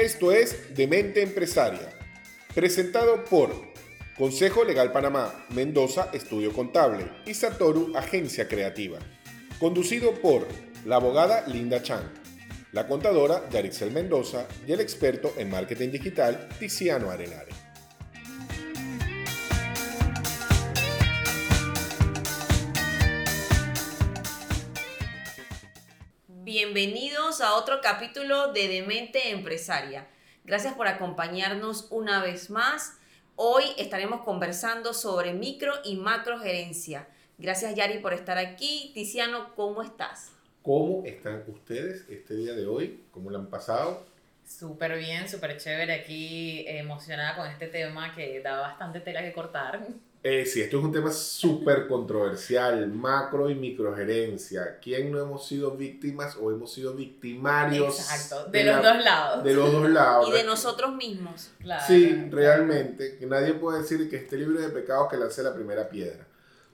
Esto es Demente Empresaria, presentado por Consejo Legal Panamá, Mendoza Estudio Contable y Satoru Agencia Creativa. Conducido por la abogada Linda Chan, la contadora Yarixel Mendoza y el experto en marketing digital Tiziano Arenare. Bienvenidos a otro capítulo de Demente Empresaria. Gracias por acompañarnos una vez más. Hoy estaremos conversando sobre micro y macro gerencia. Gracias Yari por estar aquí. Tiziano, ¿cómo estás? ¿Cómo están ustedes este día de hoy? ¿Cómo lo han pasado? Súper bien, súper chévere aquí, emocionada con este tema que da bastante tela que cortar. Eh, sí, esto es un tema súper controversial, macro y microgerencia. ¿Quién no hemos sido víctimas o hemos sido victimarios? Exacto, de, los dos lados. De los dos lados. Y de nosotros mismos. Claro, sí, realmente, que nadie puede decir que esté libre de pecados que lance la primera piedra.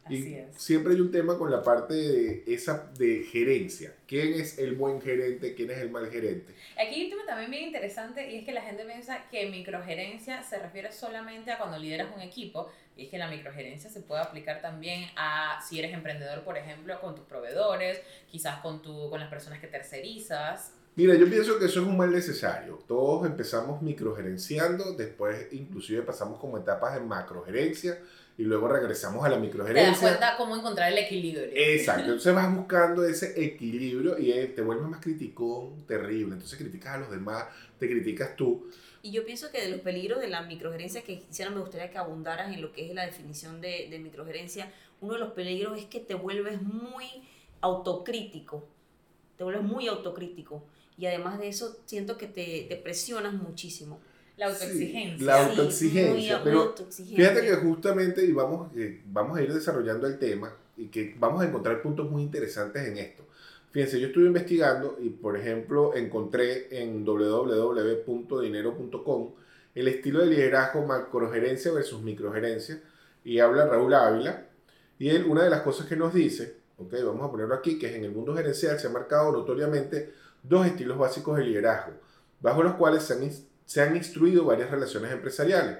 y siempre hay un tema con la parte de esa de gerencia. ¿Quién es el buen gerente? ¿Quién es el mal gerente? Aquí hay un tema también bien interesante y es que la gente piensa que microgerencia se refiere solamente a cuando lideras un equipo y es que la microgerencia se puede aplicar también a si eres emprendedor, por ejemplo, con tus proveedores, quizás con, tu, con las personas que tercerizas. Mira, yo pienso que eso es un mal necesario. Todos empezamos microgerenciando, después inclusive pasamos como etapas de macrogerencia y luego regresamos a la microgerencia. Te das cuenta cómo encontrar el equilibrio. Exacto, entonces vas buscando ese equilibrio y eh, te vuelves más criticón, terrible. Entonces criticas a los demás, te criticas tú. Y yo pienso que de los peligros de la microgerencia, que quisiera me gustaría que abundaras en lo que es la definición de, de microgerencia, uno de los peligros es que te vuelves muy autocrítico, te vuelves muy autocrítico. Y además de eso, siento que te, te presionas muchísimo. La autoexigencia. la autoexigencia. pero fíjate que justamente, y vamos, eh, vamos a ir desarrollando el tema, y que vamos a encontrar puntos muy interesantes en esto. Fíjense, yo estuve investigando y, por ejemplo, encontré en www.dinero.com el estilo de liderazgo macrogerencia versus microgerencia y habla Raúl Ávila. Y él, una de las cosas que nos dice, ok, vamos a ponerlo aquí, que es en el mundo gerencial se han marcado notoriamente dos estilos básicos de liderazgo, bajo los cuales se han, se han instruido varias relaciones empresariales.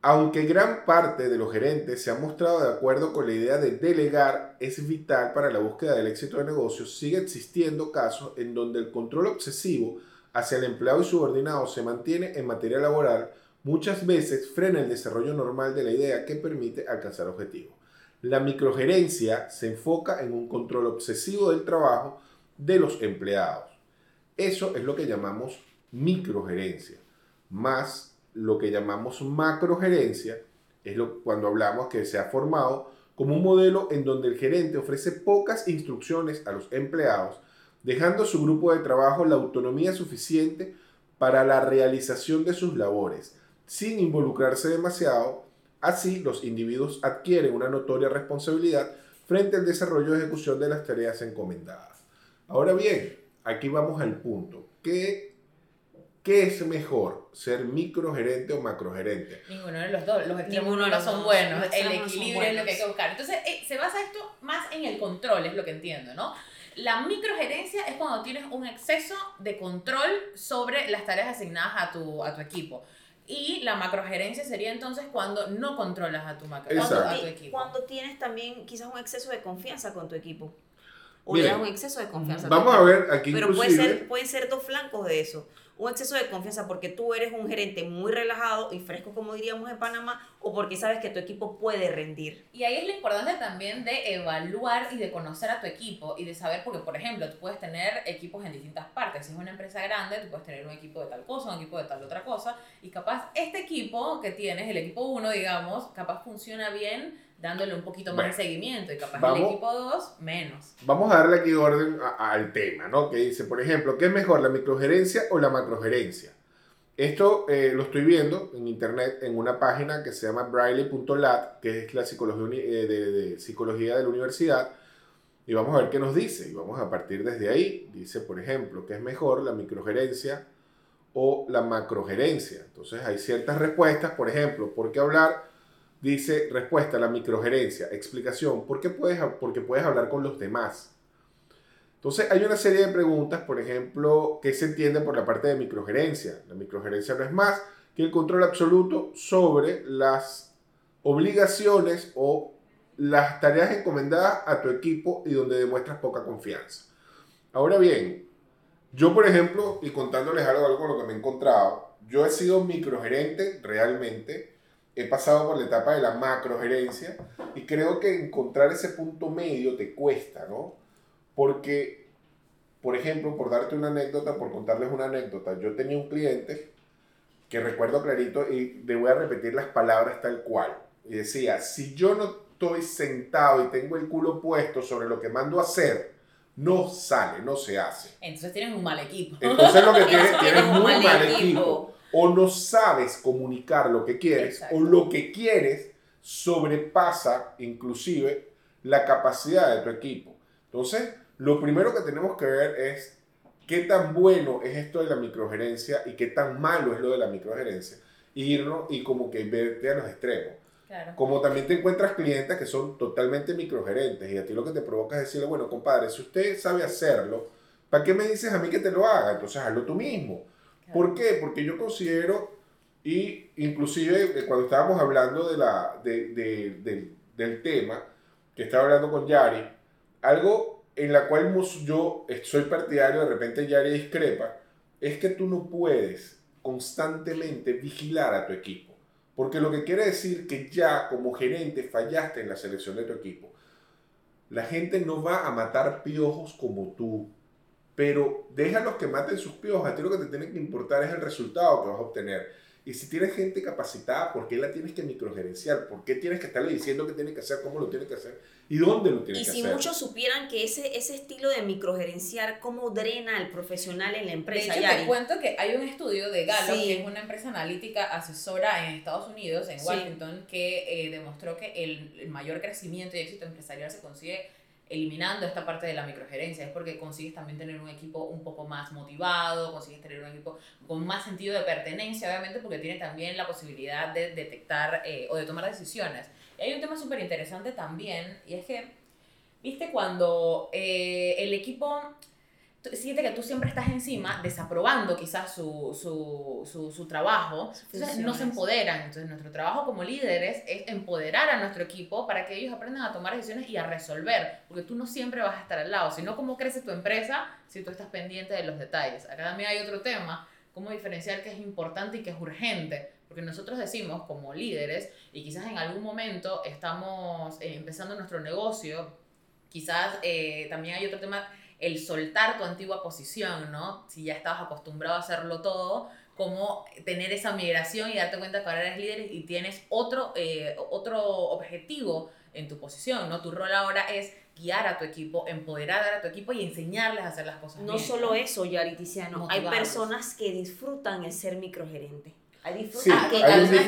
Aunque gran parte de los gerentes se han mostrado de acuerdo con la idea de delegar es vital para la búsqueda del éxito de negocios, sigue existiendo casos en donde el control obsesivo hacia el empleado y subordinado se mantiene en materia laboral, muchas veces frena el desarrollo normal de la idea que permite alcanzar objetivos. La microgerencia se enfoca en un control obsesivo del trabajo de los empleados. Eso es lo que llamamos microgerencia, más lo que llamamos macrogerencia, es lo, cuando hablamos que se ha formado como un modelo en donde el gerente ofrece pocas instrucciones a los empleados, dejando a su grupo de trabajo la autonomía suficiente para la realización de sus labores, sin involucrarse demasiado. Así, los individuos adquieren una notoria responsabilidad frente al desarrollo y ejecución de las tareas encomendadas. Ahora bien, aquí vamos al punto. ¿Qué ¿Qué es mejor, ser microgerente o macrogerente? Ninguno de los dos, los extremos no son buenos, el equilibrio es lo que hay que buscar. Entonces, eh, se basa esto más en el control, es lo que entiendo, ¿no? La microgerencia es cuando tienes un exceso de control sobre las tareas asignadas a tu, a tu equipo. Y la macrogerencia sería entonces cuando no controlas a tu, macro, a tu equipo. Cuando tienes también quizás un exceso de confianza con tu equipo. O le das un exceso de confianza. Vamos a ver aquí. Pero puede ser, pueden ser dos flancos de eso un exceso de confianza porque tú eres un gerente muy relajado y fresco, como diríamos en Panamá, o porque sabes que tu equipo puede rendir. Y ahí es lo importante también de evaluar y de conocer a tu equipo y de saber, porque por ejemplo, tú puedes tener equipos en distintas partes. Si es una empresa grande, tú puedes tener un equipo de tal cosa, un equipo de tal otra cosa, y capaz este equipo que tienes, el equipo 1, digamos, capaz funciona bien dándole un poquito más de seguimiento y capaz el equipo 2 menos. Vamos a darle aquí orden al tema, ¿no? Que dice, por ejemplo, ¿qué es mejor, la microgerencia o la macrogerencia? Esto eh, lo estoy viendo en internet en una página que se llama braille.lat, que es la psicología, eh, de, de, psicología de la universidad, y vamos a ver qué nos dice. Y vamos a partir desde ahí. Dice, por ejemplo, ¿qué es mejor, la microgerencia o la macrogerencia? Entonces hay ciertas respuestas, por ejemplo, ¿por qué hablar Dice, respuesta, la microgerencia. Explicación, ¿por qué puedes, porque puedes hablar con los demás. Entonces hay una serie de preguntas, por ejemplo, ¿qué se entiende por la parte de microgerencia? La microgerencia no es más que el control absoluto sobre las obligaciones o las tareas encomendadas a tu equipo y donde demuestras poca confianza. Ahora bien, yo por ejemplo, y contándoles algo, algo lo que me he encontrado, yo he sido microgerente realmente, he pasado por la etapa de la macrogerencia y creo que encontrar ese punto medio te cuesta, ¿no? Porque, por ejemplo, por darte una anécdota, por contarles una anécdota, yo tenía un cliente que recuerdo clarito y le voy a repetir las palabras tal cual. Y decía, si yo no estoy sentado y tengo el culo puesto sobre lo que mando a hacer, no sale, no se hace. Entonces tienes un mal equipo. Entonces lo que tienes, tienes un muy mal, equipo. O no sabes comunicar lo que quieres, o lo que quieres sobrepasa inclusive la capacidad de tu equipo. Entonces, lo primero que tenemos que ver es qué tan bueno es esto de la microgerencia y qué tan malo es lo de la microgerencia. irnos y como que verte a los extremos. Como también te encuentras clientes que son totalmente microgerentes y a ti lo que te provoca es decirle, bueno, compadre, si usted sabe hacerlo, ¿para qué me dices a mí que te lo haga? Entonces hazlo tú mismo. ¿Por qué? Porque yo considero, y inclusive eh, cuando estábamos hablando de la, de, del tema, que estaba hablando con Yari, algo en la cual yo soy partidario, de repente Yari discrepa, es que tú no puedes constantemente vigilar a tu equipo. Porque lo que quiere decir que ya como gerente fallaste en la selección de tu equipo. La gente no va a matar piojos como tú, pero déjalos que maten sus piojos. A ti lo que te tiene que importar es el resultado que vas a obtener. Y si tienes gente capacitada, ¿por qué la tienes que microgerenciar? ¿Por qué tienes que estarle diciendo qué tiene que hacer, cómo lo tiene que hacer y dónde lo tiene que hacer? Y si muchos supieran que ese, ese estilo de microgerenciar, cómo drena al profesional en la empresa. De hecho, te cuento que hay un estudio de Gallup, que es una empresa analítica asesora en Estados Unidos, en Washington, que eh, demostró que el, el mayor crecimiento y éxito empresarial se consigue eliminando esta parte de la microgerencia, es porque consigues también tener un equipo un poco más motivado, consigues tener un equipo con más sentido de pertenencia, obviamente, porque tiene también la posibilidad de detectar eh, o de tomar decisiones. Y hay un tema súper interesante también, y es que, viste, cuando eh, el equipo siente que tú siempre estás encima, desaprobando quizás su, su, su, su trabajo, entonces no se empoderan. Entonces nuestro trabajo como líderes es empoderar a nuestro equipo para que ellos aprendan a tomar decisiones y a resolver, porque tú no siempre vas a estar al lado, sino cómo crece tu empresa si tú estás pendiente de los detalles. Acá también hay otro tema, cómo diferenciar qué es importante y qué es urgente. Porque nosotros decimos como líderes, y quizás en algún momento estamos eh, empezando nuestro negocio, quizás eh, también hay otro tema el soltar tu antigua posición, ¿no? Si ya estabas acostumbrado a hacerlo todo, como tener esa migración y darte cuenta que ahora eres líder y tienes otro, eh, otro objetivo en tu posición, ¿no? Tu rol ahora es guiar a tu equipo, empoderar a tu equipo y enseñarles a hacer las cosas no solo eso, Yari Tiziano, hay personas que disfrutan el ser microgerente. Hay, disfrutan, que,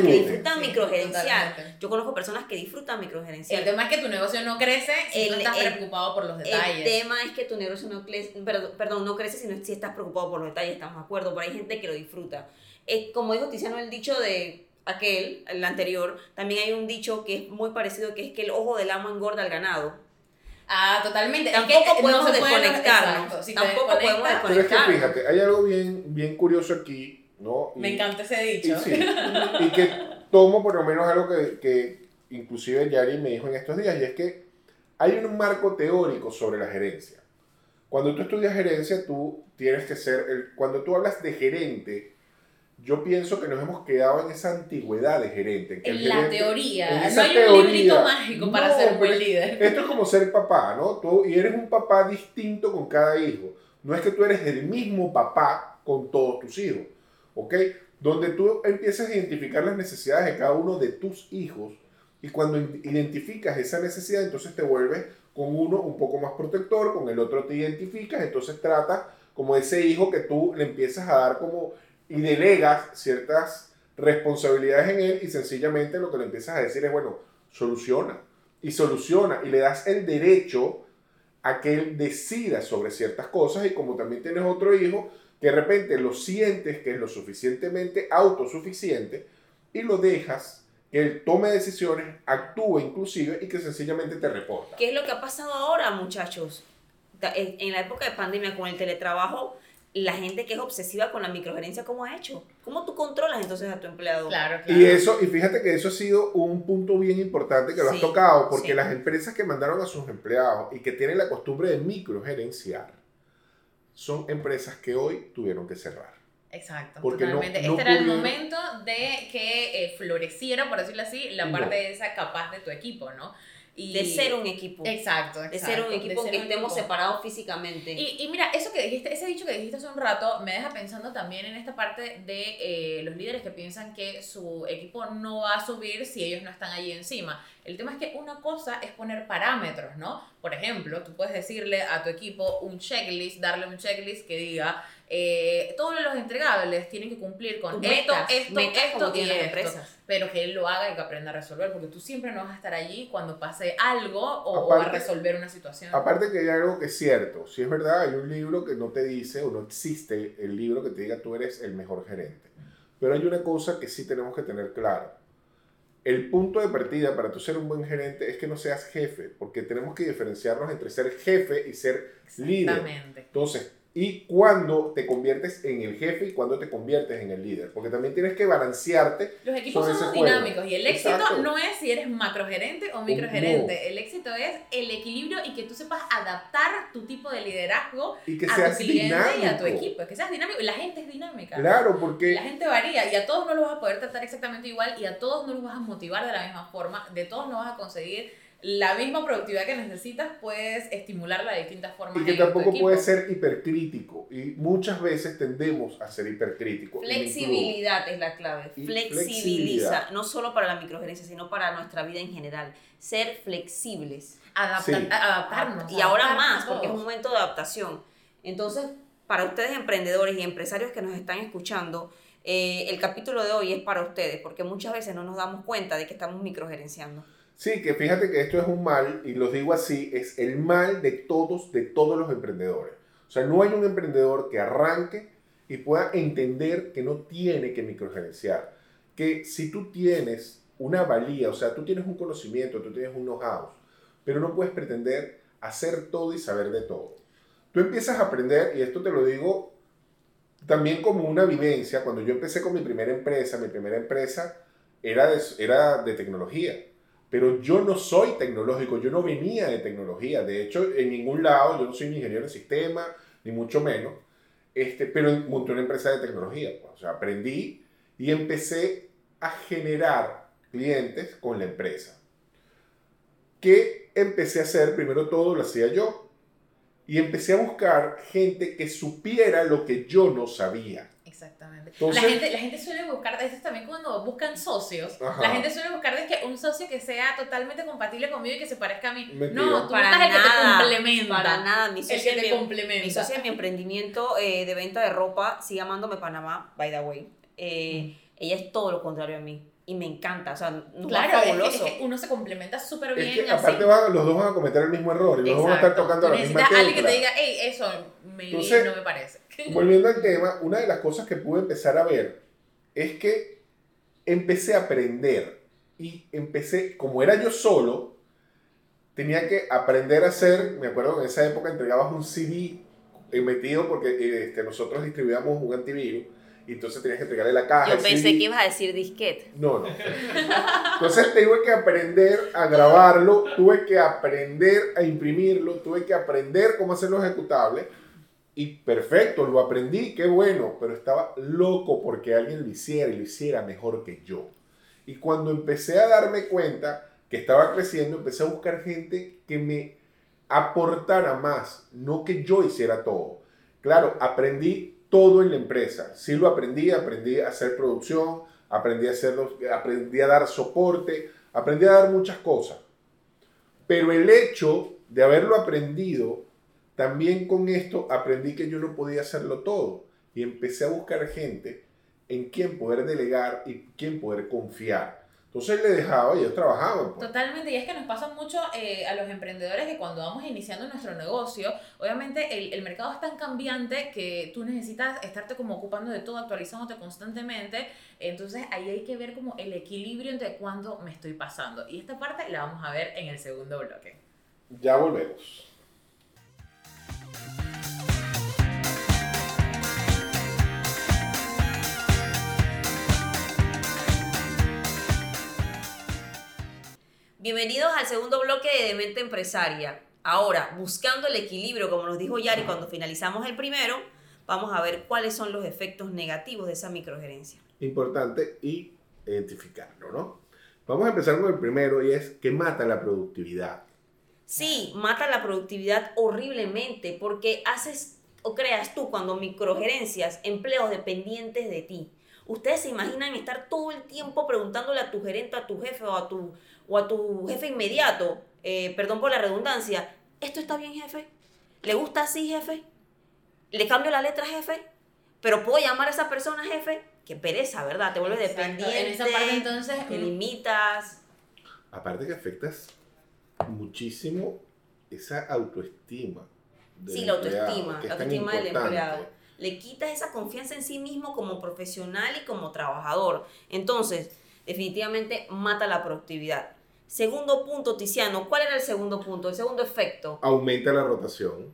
que disfrutan microgerenciar. Yo conozco personas que disfrutan microgerenciar. El tema es que tu negocio no crece si no estás preocupado por los detalles. El tema es que tu negocio no crece, perdón, no crece si, no, si estás preocupado por los detalles, estamos de acuerdo, pero hay gente que lo disfruta. Es, como dijo Tiziano, el dicho de aquel, el anterior, también hay un dicho que es muy parecido, que es que el ojo del amo engorda al ganado. Ah, totalmente. Tampoco podemos desconectarnos. tampoco podemos desconectarnos. Pero es que fíjate, hay algo bien, bien curioso aquí me encanta ese dicho. Y, que tomo por lo menos algo que, que inclusive Yari me dijo en estos días, y es que hay un marco teórico sobre la gerencia. Cuando tú estudias gerencia, tú tienes que ser, el, cuando tú hablas de gerente, yo pienso que nos hemos quedado en esa antigüedad de gerente. en la teoría. no hay un librito mágico para ser buen líder. Esto es como ser papá, ¿no? Tú, y eres un papá distinto con cada hijo. No es que tú eres el mismo papá con todos tus hijos. ¿Ok? Donde tú empiezas a identificar las necesidades de cada uno de tus hijos y cuando identificas esa necesidad, entonces te vuelves con uno un poco más protector, con el otro te identificas, entonces trata como ese hijo que tú le empiezas a dar como y delegas ciertas responsabilidades en él y sencillamente lo que le empiezas a decir es, bueno, soluciona y soluciona y le das el derecho a que él decida sobre ciertas cosas y como también tienes otro hijo, que de repente lo sientes que es lo suficientemente autosuficiente y lo dejas que él tome decisiones, actúe inclusive y que sencillamente te reporta. ¿Qué es lo que ha pasado ahora, muchachos? en la época de pandemia con el teletrabajo, la gente que es obsesiva con la microgerencia, ¿cómo ha hecho? ¿Cómo tú controlas entonces a tu empleado? Claro, claro. Y eso, y fíjate que eso ha sido un punto bien importante que lo has Sí, tocado, porque sí. las empresas que mandaron a sus empleados y que tienen la costumbre de microgerenciar son empresas que hoy tuvieron que cerrar. Exacto, Porque no- totalmente. no este era el momento de que eh, floreciera, por decirlo así, la No. parte esa capaz de tu equipo, ¿no? Y, De ser un equipo. Exacto, de exacto. ser un equipo ser que un estemos equipo. separados físicamente. Y, y mira, eso que dijiste, ese dicho que dijiste hace un rato, me deja pensando también en esta parte de eh, los líderes que piensan que su equipo no va a subir si ellos no están allí encima. El tema es que una cosa es poner parámetros, ¿no? Por ejemplo, tú puedes decirle a tu equipo un checklist, darle un checklist que diga, eh, todos los entregables tienen que cumplir con Tus esto, metas, esto, metas esto y esto. empresas. Pero que él lo haga y que aprenda a resolver, porque tú siempre no vas a estar allí cuando pase algo o, o a Aparte- resolver una situación. Aparte que hay algo que es cierto, si es verdad, hay un libro que no te dice o no existe el libro que te diga tú eres el mejor gerente. Pero hay una cosa que sí tenemos que tener claro. El punto de partida para tú ser un buen gerente es que no seas jefe, porque tenemos que diferenciarnos entre ser jefe y ser líder. Entonces, y cuando te conviertes en el jefe y cuando te conviertes en el líder, porque también tienes que balancearte. Los equipos somos ese juego. dinámicos y el éxito Exacto. no es si eres macrogerente o microgerente. El éxito es el equilibrio y que tú sepas adaptar tu tipo de liderazgo Y que a seas tu cliente dinámico. y a tu equipo. Que seas dinámico. Y la gente es dinámica. Claro, porque La gente varía y a todos no los vas a poder tratar exactamente igual y a todos no los vas a motivar de la misma forma. De todos no vas a conseguir la misma productividad que necesitas. Puedes estimularla de distintas formas. Y que tampoco equipo. puede ser hipercrítico. Y muchas veces tendemos a ser hipercríticos. Flexibilidad es la clave. Flexibiliza, no solo para la microgerencia, sino para nuestra vida en general. Ser flexibles. Adapta- Sí. adaptarnos. Y ahora adaptarnos más, porque es un momento de adaptación. Entonces, para ustedes emprendedores y empresarios que nos están escuchando, eh, el capítulo de hoy es para ustedes, porque muchas veces no nos damos cuenta de que estamos microgerenciando. Sí, que fíjate que esto es un mal, y lo digo así, es el mal de todos, de todos los emprendedores. O sea, no hay un emprendedor que arranque y pueda entender que no tiene que microgerenciar. Que si tú tienes una valía, o sea, tú tienes un conocimiento, tú tienes un know-how, pero no puedes pretender hacer todo y saber de todo. Tú empiezas a aprender, y esto te lo digo también como una vivencia, cuando yo empecé con mi primera empresa, mi primera empresa era de, era de tecnología. Pero yo no soy tecnológico, yo no venía de tecnología. De hecho, en ningún lado, yo no soy ingeniero de sistema, ni mucho menos. Este, pero monté una empresa de tecnología. pues. O sea, aprendí y empecé a generar clientes con la empresa. ¿Qué empecé a hacer? Primero todo lo hacía yo. Y empecé a buscar gente que supiera lo que yo no sabía. Exactamente. Entonces- la, gente, la gente suele buscar, eso es también cuando buscan socios, Ajá. la gente suele buscar de que un socio que sea totalmente compatible conmigo y que se parezca a mí. Mentira. No, tú Para buscas el que te nada, complementa. Para nada, mi El socia, que te mi- complementa. mi socia en mi emprendimiento eh, de venta de ropa sigue amándome Panamá, by the way. Eh, Ella es todo lo contrario a mí y me encanta, o sea, va Claro, es que, fabuloso. es que uno se complementa súper bien Es que aparte van- los dos van a cometer el mismo error y los dos van a estar Exacto. tocando la misma necesitas a alguien que tecla. te diga, hey, eso me, Entonces- no me parece. Volviendo al tema, una de las cosas que pude empezar a ver es que empecé a aprender y empecé, como era yo solo, tenía que aprender a hacer, me acuerdo que en esa época entregabas un CD metido porque eh, este, nosotros distribuíamos un antivirus y entonces tenías que entregarle la caja. Yo pensé que ibas a decir disquete. No, no. Entonces tuve que aprender a grabarlo, tuve que aprender a imprimirlo, tuve que aprender cómo hacerlo ejecutable. Y perfecto, lo aprendí, qué bueno, pero estaba loco porque alguien lo hiciera y lo hiciera mejor que yo. Y cuando empecé a darme cuenta que estaba creciendo, empecé a buscar gente que me aportara más, no que yo hiciera todo. Claro, aprendí todo en la empresa. Sí lo aprendí, aprendí a hacer producción, aprendí a, hacerlo, aprendí a dar soporte, aprendí a dar muchas cosas. Pero el hecho de haberlo aprendido, también con esto aprendí que yo no podía hacerlo todo. Y empecé a buscar gente en quien poder delegar y quien poder confiar. Entonces le dejaba y ellos trabajaban. pues. Totalmente, y es que nos pasa mucho eh, a los emprendedores que cuando vamos iniciando nuestro negocio, obviamente el, el mercado es tan cambiante que tú necesitas estarte como ocupando de todo, actualizándote constantemente, entonces ahí hay que ver como el equilibrio entre cuándo me estoy pasando. Y esta parte la vamos a ver en el segundo bloque. Ya volvemos. Bienvenidos al segundo bloque de Mente Empresaria. Ahora, buscando el equilibrio, como nos dijo Yari cuando finalizamos el primero, vamos a ver cuáles son los efectos negativos de esa microgerencia. Importante y identificarlo, ¿no? Vamos a empezar con el primero y es que mata la productividad. Sí, mata la productividad horriblemente porque haces o creas tú cuando microgerencias empleos dependientes de ti. Ustedes se imaginan estar todo el tiempo preguntándole a tu gerente, a tu jefe o a tu, o a tu jefe inmediato, eh, perdón por la redundancia, ¿esto está bien jefe? ¿Le gusta así jefe? ¿Le cambio la letra jefe? ¿Pero puedo llamar a esa persona jefe? Qué pereza, ¿verdad? Te vuelve Exacto. dependiente. En esa parte, entonces, Te mm. limitas. Aparte que afectas muchísimo esa autoestima. del Sí, la autoestima, la autoestima del empleado. Le quitas esa confianza en sí mismo como profesional y como trabajador. Entonces, definitivamente mata la productividad. Segundo punto, Tiziano, ¿cuál era el segundo punto? El segundo efecto. Aumenta la rotación.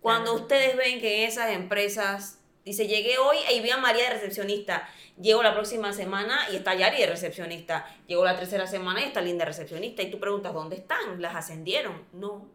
Cuando ustedes ven que esas empresas, dice, llegué hoy y vi a María de recepcionista, llego la próxima semana y está Yari de recepcionista, llego la tercera semana y está Linda de recepcionista, y tú preguntas, ¿dónde están? ¿Las ascendieron? No,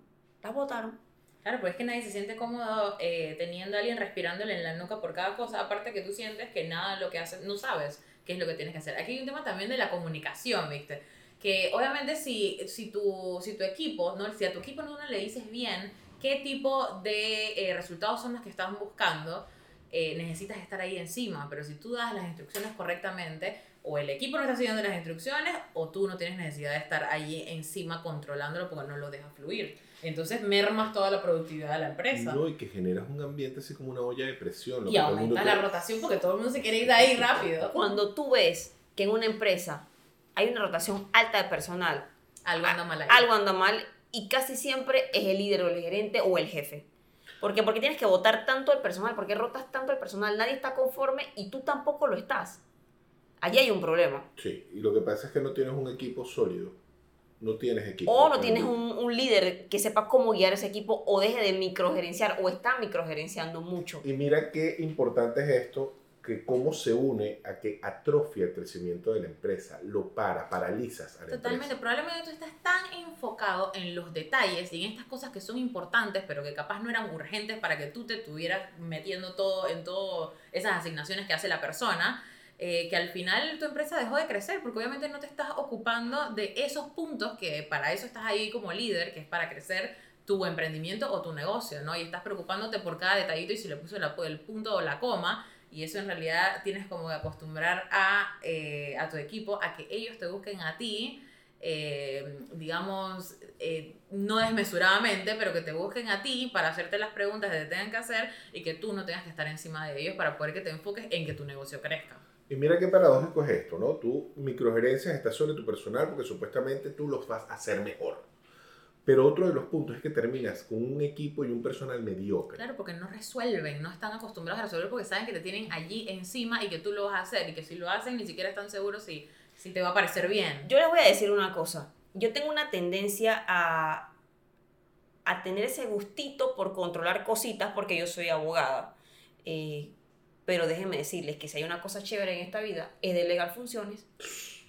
las votaron. Claro, pues es que nadie se siente cómodo eh, teniendo a alguien respirándole en la nuca por cada cosa, aparte que tú sientes que nada lo que haces, no sabes qué es lo que tienes que hacer. Aquí hay un tema también de la comunicación, ¿viste? Que obviamente si, si, tu, si tu equipo, ¿no? si a tu equipo no le dices bien qué tipo de eh, resultados son los que están buscando, eh, necesitas estar ahí encima, pero si tú das las instrucciones correctamente, o el equipo no está siguiendo las instrucciones, o tú no tienes necesidad de estar ahí encima controlándolo porque no lo dejas fluir. Entonces mermas toda la productividad de la empresa. No, y que generas un ambiente así como una olla de presión. lo y aumenta la rotación porque todo el mundo se quiere ir de ahí rápido. Cuando tú ves que en una empresa hay una rotación alta de personal, Algo anda mal ahí. algo anda mal y casi siempre es el líder o el gerente o el jefe. ¿Por qué? Porque tienes que votar tanto el personal, porque rotas tanto el personal, nadie está conforme y tú tampoco lo estás. Allí hay un problema. Sí, y lo que pasa es que no tienes un equipo sólido. No tienes equipo. O no tienes un, un líder que sepa cómo guiar ese equipo o deje de microgerenciar o está microgerenciando mucho. Y mira qué importante es esto, que cómo se une a que atrofia el crecimiento de la empresa, lo para, paralizas a la Totalmente, empresa. probablemente tú estás tan enfocado en los detalles y en estas cosas que son importantes, pero que capaz no eran urgentes para que tú te estuvieras metiendo todo en todas esas asignaciones que hace la persona, eh, que al final tu empresa dejó de crecer, porque obviamente no te estás ocupando de esos puntos que para eso estás ahí como líder, que es para crecer tu emprendimiento o tu negocio, ¿no? Y estás preocupándote por cada detallito y si le puso la- el punto o la coma, y eso en realidad tienes como que acostumbrar a, eh, a tu equipo a que ellos te busquen a ti, eh, digamos, eh, no desmesuradamente, pero que te busquen a ti para hacerte las preguntas que te tengan que hacer y que tú no tengas que estar encima de ellos para poder que te enfoques en que tu negocio crezca. Y mira qué paradójico es esto, ¿no? Tú microgerencias estás sobre tu personal porque supuestamente tú los vas a hacer mejor. Pero otro de los puntos es que terminas con un equipo y un personal mediocre. Claro, porque no resuelven, no están acostumbrados a resolver porque saben que te tienen allí encima y que tú lo vas a hacer y que si lo hacen ni siquiera están seguros si, si te va a parecer bien. Yo les voy a decir una cosa. Yo tengo una tendencia a, a tener ese gustito por controlar cositas porque yo soy abogada. Eh, pero déjenme decirles que si hay una cosa chévere en esta vida es delegar funciones.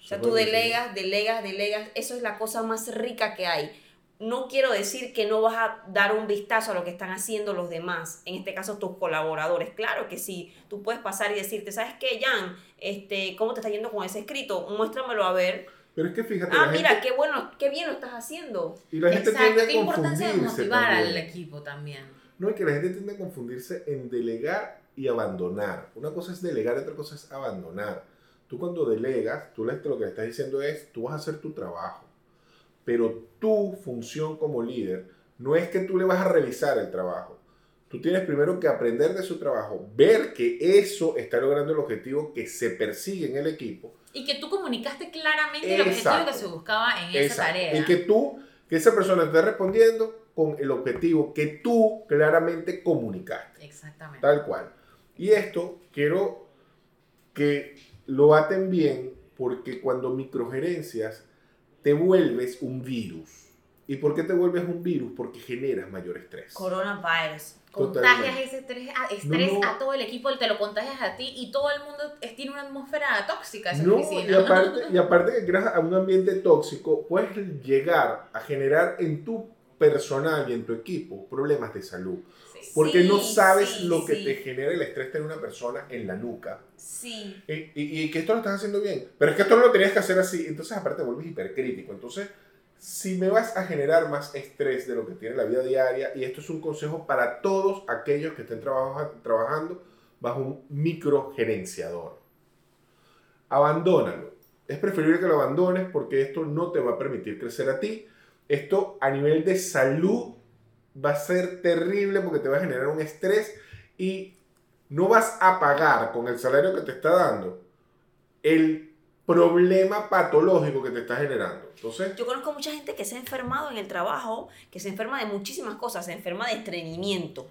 O sea, tú delegas, delegas, delegas. Eso es la cosa más rica que hay. No quiero decir que no vas a dar un vistazo a lo que están haciendo los demás, en este caso tus colaboradores. Claro que sí, tú puedes pasar y decirte, ¿sabes qué, Jan? Este, ¿Cómo te está yendo con ese escrito? Muéstramelo a ver. Pero es que fíjate, Ah, la mira, gente, qué bueno, qué bien lo estás haciendo. y la gente Exacto, tiende qué a importancia de confundirse motivar al también. equipo también. No, y que la gente tiende a confundirse en delegar y abandonar. Una cosa es delegar y otra cosa es abandonar. Tú cuando delegas, tú lo que le estás diciendo es, tú vas a hacer tu trabajo. Pero tu función como líder no es que tú le vas a revisar el trabajo. Tú tienes primero que aprender de su trabajo, ver que eso está logrando el objetivo que se persigue en el equipo. Y que tú comunicaste claramente el objetivo Exacto. que se buscaba en esa Exacto. tarea. Y que tú, que esa persona esté respondiendo con el objetivo que tú claramente comunicaste. Exactamente. Tal cual. Y esto quiero que lo aten bien porque cuando microgerencias te vuelves un virus. ¿Y por qué te vuelves un virus? Porque generas mayor estrés. Coronavirus. Contagias Totalmente. ese estrés, a, estrés No, no. a todo el equipo, te lo contagias a ti y todo el mundo tiene una atmósfera tóxica esa No, y aparte, y aparte que creas a un ambiente tóxico, puedes llegar a generar en tu personal y en tu equipo problemas de salud. Sí. Porque no Sí, sabes sí, lo que sí. te genera el estrés tener una persona en la nuca. Sí. Y, y- y que esto lo estás haciendo bien. Pero es que esto no lo tenías que hacer así. Entonces, aparte, te vuelves hipercrítico. Entonces, si me vas a generar más estrés de lo que tiene la vida diaria, y esto es un consejo para todos aquellos que estén trabaja- trabajando bajo un microgerenciador, abandónalo. Es preferible que lo abandones porque esto no te va a permitir crecer a ti. Esto a nivel de salud va a ser terrible porque te va a generar un estrés y no vas a pagar con el salario que te está dando el problema patológico que te está generando. Entonces, Yo conozco mucha gente que se ha enfermado en el trabajo, que se enferma de muchísimas cosas, se enferma de estreñimiento.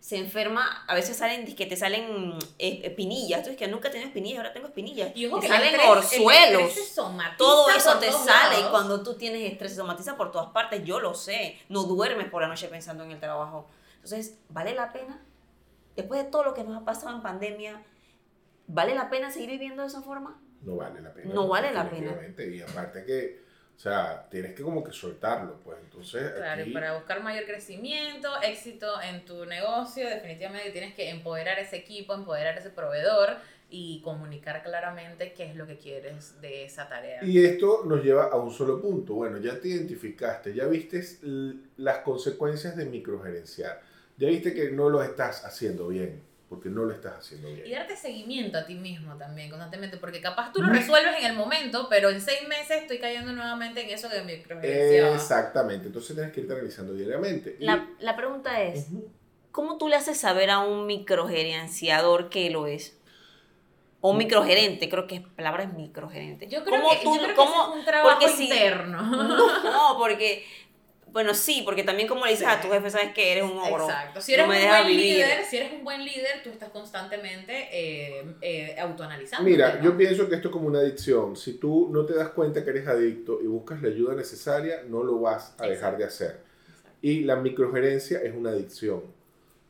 Se enferma, a veces salen, que te salen eh, espinillas. Tú dices que nunca he tenido espinillas, ahora tengo espinillas. Y ojo Te que salen estrés- el orzuelos. se Todo eso te sale lados. cuando tú tienes estrés, se somatiza por todas partes, yo lo sé. No duermes por la noche pensando en el trabajo. Entonces, ¿vale la pena? Después de todo lo que nos ha pasado en pandemia, ¿vale la pena seguir viviendo de esa forma? no vale la pena. No vale la pena. Y aparte que, o sea, tienes que como que soltarlo, pues. Entonces, Claro, y aquí- para buscar mayor crecimiento, éxito en tu negocio, definitivamente tienes que empoderar ese equipo, empoderar ese proveedor y comunicar claramente qué es lo que quieres de esa tarea. Y esto nos lleva a un solo punto. Bueno, ya te identificaste, ya viste las consecuencias de microgerenciar. Ya viste que no lo estás haciendo bien, porque no lo estás haciendo Y bien. darte seguimiento a ti mismo también, constantemente, porque capaz tú lo resuelves en el momento, pero en seis meses estoy cayendo nuevamente en eso de microgerencia. Exactamente, entonces tienes que irte analizando diariamente. Y- La, la pregunta es. ¿cómo tú le haces saber a un microgerenciador que lo es? O un microgerente, creo que la palabra es microgerente. Yo creo ¿Cómo que, tú- yo creo que cómo- es un trabajo porque si- interno. No, porque, bueno, sí, porque también como le dices a tu jefe, sabes que eres un ogro. Exacto. Si eres no un buen vivir. líder, si eres un buen líder, tú estás constantemente eh, eh, autoanalizando. Mira, yo pienso que esto es como una adicción. Si tú no te das cuenta que eres adicto y buscas la ayuda necesaria, no lo vas a dejar de hacer. Y la microgerencia es una adicción.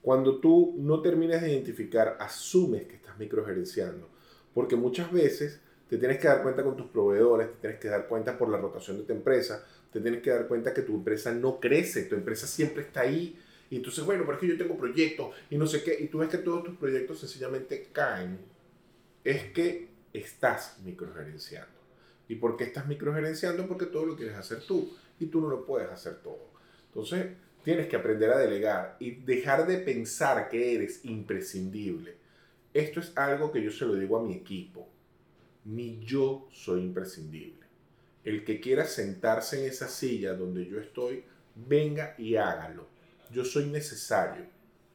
Cuando tú no terminas de identificar, asumes que estás microgerenciando. Porque muchas veces te tienes que dar cuenta con tus proveedores, te tienes que dar cuenta por la rotación de tu empresa, te tienes que dar cuenta que tu empresa no crece, tu empresa siempre está ahí. Y entonces, bueno, es que yo tengo proyectos y no sé qué, y tú ves que todos tus proyectos sencillamente caen. Es que estás microgerenciando. ¿Y por qué estás microgerenciando? Porque todo lo quieres hacer tú y tú no lo puedes hacer todo. Entonces, tienes que aprender a delegar y dejar de pensar que eres imprescindible. Esto es algo que yo se lo digo a mi equipo. Ni yo soy imprescindible. El que quiera sentarse en esa silla donde yo estoy, venga y hágalo. Yo soy necesario,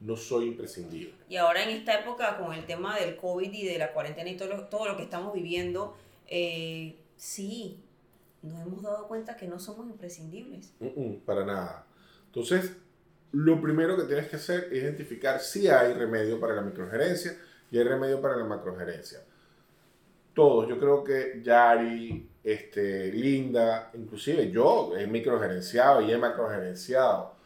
no soy imprescindible. Y ahora en esta época con el tema del COVID y de la cuarentena y todo lo, todo lo que estamos viviendo, eh, sí, nos hemos dado cuenta que no somos imprescindibles. Mm, mm, para nada. Entonces, lo primero que tienes que hacer es identificar si hay remedio para la microgerencia y hay remedio para la macrogerencia. Todos, yo creo que Yari, este, Linda, inclusive yo he microgerenciado y he macrogerenciado.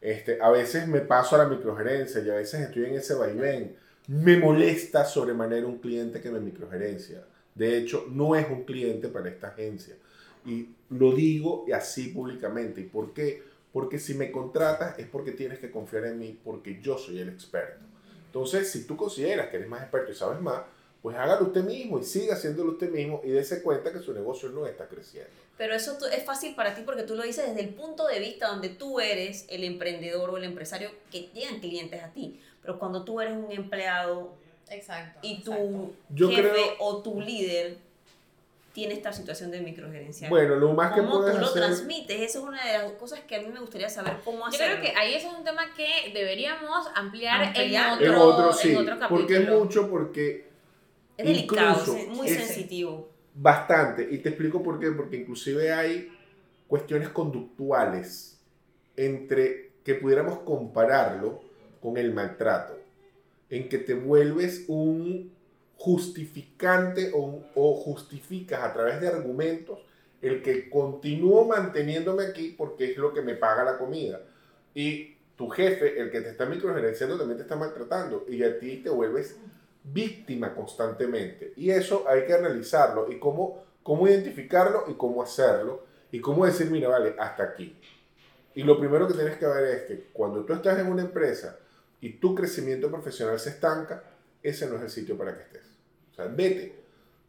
Este, a veces me paso a la microgerencia y a veces estoy en ese vaivén. Me molesta sobremanera un cliente que me microgerencia. De hecho, no es un cliente para esta agencia. Y lo digo así públicamente. ¿Y por qué? Porque si me contratas es porque tienes que confiar en mí, porque yo soy el experto. Entonces, si tú consideras que eres más experto y sabes más, pues hágalo usted mismo y siga haciéndolo usted mismo y dése cuenta que su negocio no está creciendo. Pero eso tú- es fácil para ti porque tú lo dices desde el punto de vista donde tú eres el emprendedor o el empresario que llegan clientes a ti. Pero cuando tú eres un empleado Exacto. y exacto. tu Yo jefe creo- o tu líder tiene esta situación de microgerencia. Bueno, lo más que ¿Cómo tú lo transmites? Eso es una de las cosas que a mí me gustaría saber cómo Yo hacerlo. creo que ahí eso es un tema que deberíamos ampliar, Ampliar. en En otro, otro, sí. en otro capítulo. porque es mucho, porque es delicado, es muy es- sensitivo. Bastante. Y te explico por qué. Porque inclusive hay cuestiones conductuales entre que pudiéramos compararlo con el maltrato. En que te vuelves un justificante o, o justificas a través de argumentos el que continúo manteniéndome aquí porque es lo que me paga la comida. Y tu jefe, el que te está microgerenciando, también te está maltratando y a ti te vuelves víctima constantemente. Y eso hay que analizarlo y cómo, cómo identificarlo y cómo hacerlo y cómo decir, mira, vale, hasta aquí. Y lo primero que tienes que ver es que cuando tú estás en una empresa y tu crecimiento profesional se estanca, ese no es el sitio para que estés. O sea, vete.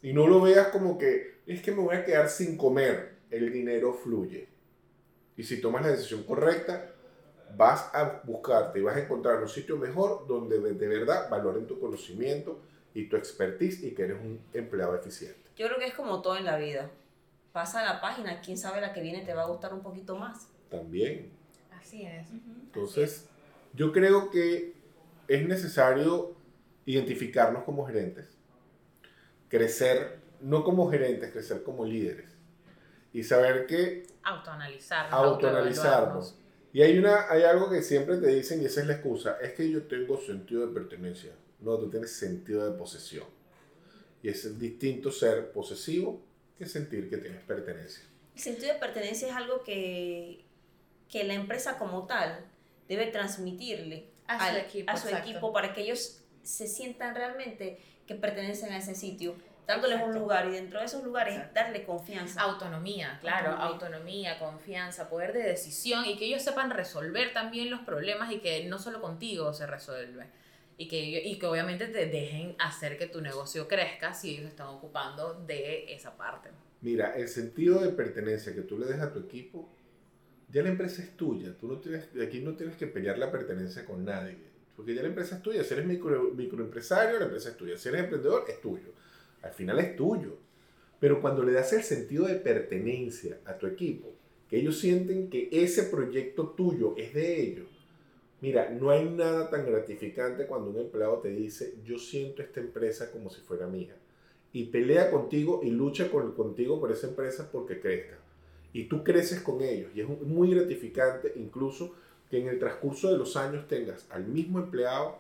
Y no lo veas como que es que me voy a quedar sin comer. El dinero fluye. Y si tomas la decisión correcta, vas a buscarte y vas a encontrar un sitio mejor donde de verdad valoren tu conocimiento y tu expertise y que eres un empleado eficiente. Yo creo que es como todo en la vida. Pasa la página, quién sabe la que viene te va a gustar un poquito más. También. Así es. Entonces, yo creo que es necesario identificarnos como gerentes, crecer, no como gerentes, crecer como líderes y saber que autoanalizarnos, autoanalizarnos y hay, una, hay algo que siempre te dicen y esa es la excusa, es que yo tengo sentido de pertenencia. No, tú tienes sentido de posesión. Y es distinto ser posesivo que sentir que tienes pertenencia. El sentido de pertenencia es algo que, que la empresa como tal debe transmitirle a su, equipo, a su equipo para que ellos se sientan realmente que pertenecen a ese sitio dándoles un lugar y dentro de esos lugares darle confianza. Autonomía, claro, autonomía. confianza, poder de decisión y que ellos sepan resolver también los problemas y que no solo contigo se resuelve. Y que, y que obviamente te dejen hacer que tu negocio crezca si ellos están ocupando de esa parte. Mira, el sentido de pertenencia que tú le des a tu equipo, ya la empresa es tuya. Tú no tienes, aquí no tienes que pelear la pertenencia con nadie. Porque ya la empresa es tuya. Si eres micro, microempresario, la empresa es tuya. Si eres emprendedor, es tuyo al final es tuyo. Pero cuando le das el sentido de pertenencia a tu equipo, que ellos sienten que ese proyecto tuyo es de ellos, mira, no hay nada tan gratificante cuando un empleado te dice, yo siento esta empresa como si fuera mía. Y pelea contigo y lucha con, contigo por esa empresa porque crezca. Y tú creces con ellos. Y es muy gratificante incluso que en el transcurso de los años tengas al mismo empleado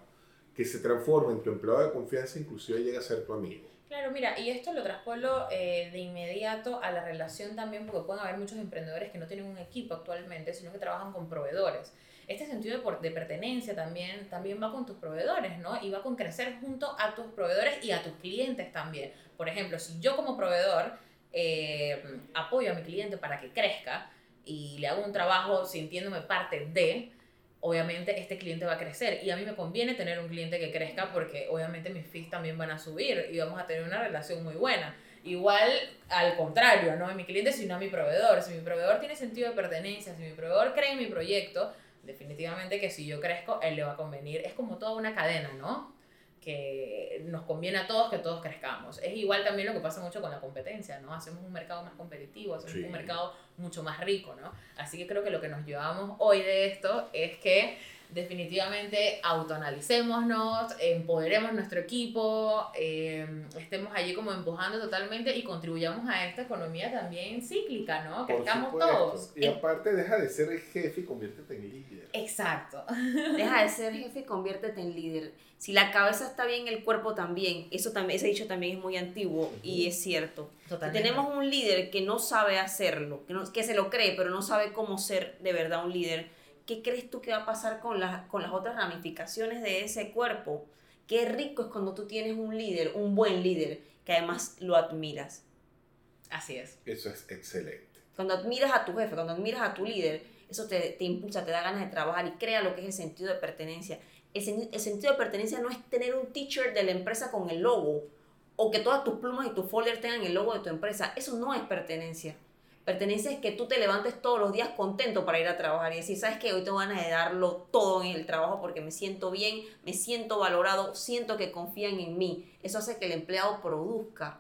que se transforma en tu empleado de confianza, inclusive llega a ser tu amigo. Claro, mira, y esto lo traspuelo eh, de inmediato a la relación también, porque pueden haber muchos emprendedores que no tienen un equipo actualmente, sino que trabajan con proveedores. Este sentido de, de, pertenencia también, también va con tus proveedores, ¿no? Y va con crecer junto a tus proveedores y a tus clientes también. Por ejemplo, si yo como proveedor eh, apoyo a mi cliente para que crezca y le hago un trabajo sintiéndome parte de, obviamente este cliente va a crecer y a mí me conviene tener un cliente que crezca porque obviamente mis fees también van a subir y vamos a tener una relación muy buena. Igual al contrario, no a mi cliente sino a mi proveedor. Si mi proveedor tiene sentido de pertenencia, si mi proveedor cree en mi proyecto, definitivamente que si yo crezco, él le va a convenir. Es como toda una cadena, ¿no? Que nos conviene a todos que todos crezcamos. Es igual también lo que pasa mucho con la competencia, ¿no? Hacemos un mercado más competitivo, hacemos un mercado mucho más rico, ¿no? Así que creo que lo que nos llevamos hoy de esto es que definitivamente autoanalicémonos, empoderemos nuestro equipo, em, estemos allí como empujando totalmente y contribuyamos a esta economía también cíclica, ¿no? Que estamos todos. Y aparte deja de ser jefe y conviértete en líder. Exacto. Deja de ser jefe y conviértete en líder. Si la cabeza está bien, el cuerpo también. Eso también, ese dicho también es muy antiguo y es cierto. tenemos un líder que no sabe hacerlo, que, que se lo cree, pero no sabe cómo ser de verdad un líder, ¿qué crees tú que va a pasar con, con las otras ramificaciones de ese cuerpo? Qué rico es cuando tú tienes un líder, un buen líder, que además lo admiras. Así es. Eso es excelente. Cuando admiras a tu jefe, cuando admiras a tu líder, eso te, te impulsa, te da ganas de trabajar y crea lo que es el sentido de pertenencia. El, el, sentido de pertenencia no es tener un teacher de la empresa con el logo o que todas tus plumas y tus folders tengan el logo de tu empresa. Eso no es pertenencia. Pertenencia es que tú te levantes todos los días contento para ir a trabajar y decir, ¿sabes qué? Hoy tengo ganas de darlo todo en el trabajo porque me siento bien, me siento valorado, siento que confían en mí. Eso hace que el empleado produzca,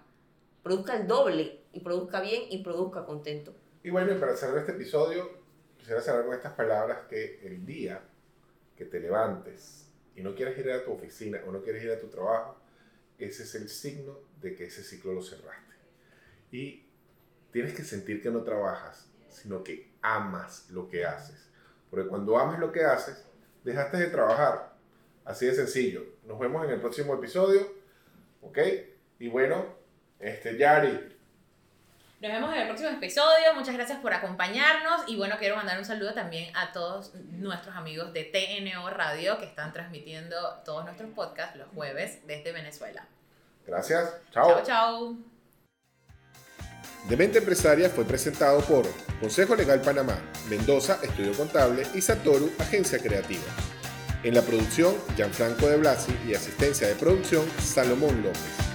produzca el doble y produzca bien y produzca contento. Y bueno, para cerrar este episodio, quisiera cerrar con estas palabras que el día que te levantes y no quieres ir a tu oficina o no quieres ir a tu trabajo, ese es el signo de que ese ciclo lo cerraste. Y tienes que sentir que no trabajas, sino que amas lo que haces. Porque cuando amas lo que haces, dejaste de trabajar. Así de sencillo. Nos vemos en el próximo episodio. ¿Ok? Y bueno, este Yari, Nos vemos en el próximo episodio. Muchas gracias por acompañarnos. Y bueno, quiero mandar un saludo también a todos nuestros amigos de TNO Radio que están transmitiendo todos nuestros podcasts los jueves desde Venezuela. Gracias. Chao. Chao, chao. Demente Empresaria fue presentado por Consejo Legal Panamá, Mendoza, Estudio Contable y Satoru, Agencia Creativa. En la producción, Gianfranco de Blasi y asistencia de producción, Salomón López.